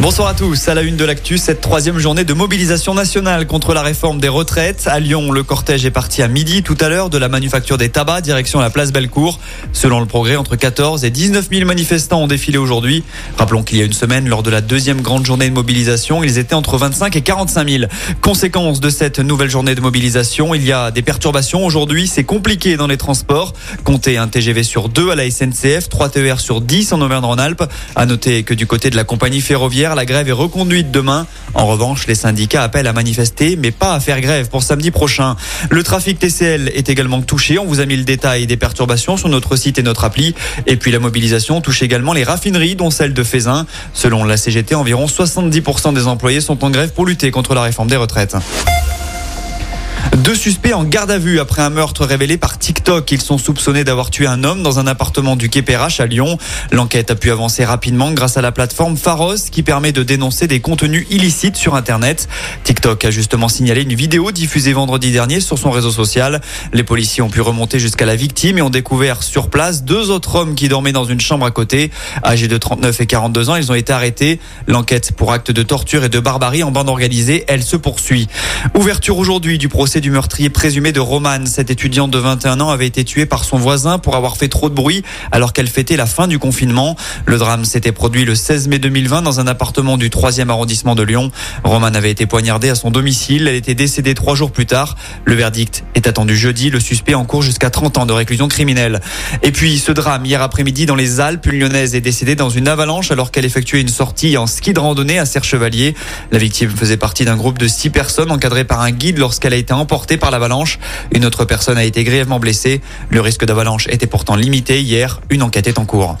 Bonsoir à tous. À la une de l'actu, cette troisième journée de mobilisation nationale contre la réforme des retraites. À Lyon, le cortège est parti à midi tout à l'heure de la manufacture des tabacs, direction la place Bellecour. Selon le progrès, entre 14 et 19 000 manifestants ont défilé aujourd'hui. Rappelons qu'il y a une semaine, lors de la deuxième grande journée de mobilisation, ils étaient entre 25 et 45 000. Conséquence de cette nouvelle journée de mobilisation, il y a des perturbations aujourd'hui. C'est compliqué dans les transports. Comptez un TGV sur deux à la SNCF, 3 TER sur 10 en Auvergne-Rhône-Alpes. À noter que du côté de la compagnie ferroviaire, la grève est reconduite demain. En revanche, les syndicats appellent à manifester, mais pas à faire grève pour samedi prochain. Le trafic TCL est également touché. On vous a mis le détail des perturbations sur notre site et notre appli. Et puis la mobilisation touche également les raffineries, dont celle de Fézin. Selon la CGT, environ 70% des employés sont en grève pour lutter contre la réforme des retraites. Deux suspects en garde à vue après un meurtre révélé par TikTok. Ils sont soupçonnés d'avoir tué un homme dans un appartement du Quai Perrache à Lyon. L'enquête a pu avancer rapidement grâce à la plateforme Pharos qui permet de dénoncer des contenus illicites sur Internet. TikTok a justement signalé une vidéo diffusée vendredi dernier sur son réseau social. Les policiers ont pu remonter jusqu'à la victime et ont découvert sur place deux autres hommes qui dormaient dans une chambre à côté. Âgés de 39 et 42 ans, ils ont été arrêtés. L'enquête pour acte de torture et de barbarie en bande organisée, elle se poursuit. Ouverture aujourd'hui du procès du meurtrier présumé de Romane. Cette étudiante de 21 ans avait été tuée par son voisin pour avoir fait trop de bruit alors qu'elle fêtait la fin du confinement. Le drame s'était produit le 16 mai 2020 dans un appartement du 3e arrondissement de Lyon. Romane avait été poignardée à son domicile. Elle était décédée trois jours plus tard. Le verdict est attendu jeudi. Le suspect en cours jusqu'à 30 ans de réclusion criminelle. Et puis ce drame hier après-midi dans les Alpes. Une lyonnaise est décédée dans une avalanche alors qu'elle effectuait une sortie en ski de randonnée à Serre-Chevalier. La victime faisait partie d'un groupe de six personnes encadrées par un guide lorsqu'elle a été emportée par l'avalanche. Une autre personne a été grièvement blessée. Le risque d'avalanche était pourtant limité hier. Une enquête est en cours.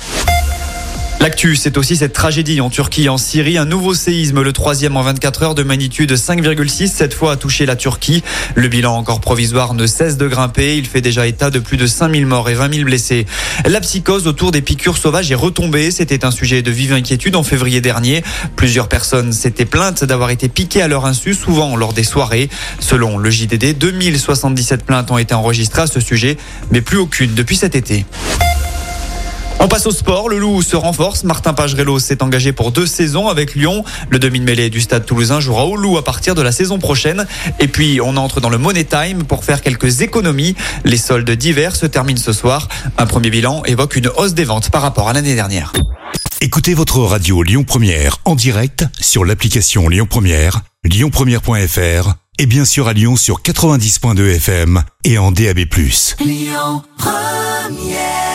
L'actu, c'est aussi cette tragédie en Turquie et en Syrie. Un nouveau séisme, le troisième en 24 heures de magnitude 5,6, cette fois a touché la Turquie. Le bilan encore provisoire ne cesse de grimper. Il fait déjà état de plus de 5000 morts et 20 000 blessés. La psychose autour des piqûres sauvages est retombée. C'était un sujet de vive inquiétude en février dernier. Plusieurs personnes s'étaient plaintes d'avoir été piquées à leur insu, souvent lors des soirées. Selon le JDD, 2077 plaintes ont été enregistrées à ce sujet, mais plus aucune depuis cet été. On passe au sport. Le Loup se renforce. Martin Pagerello s'est engagé pour deux saisons avec Lyon. Le demi-mêlée du stade toulousain jouera au Loup à partir de la saison prochaine. Et puis, on entre dans le Money Time pour faire quelques économies. Les soldes d'hiver se terminent ce soir. Un premier bilan évoque une hausse des ventes par rapport à l'année dernière. Écoutez votre radio Lyon Première en direct sur l'application Lyon Première, lyonpremière.fr et bien sûr à Lyon sur 90.2 FM et en DAB+. Lyon Première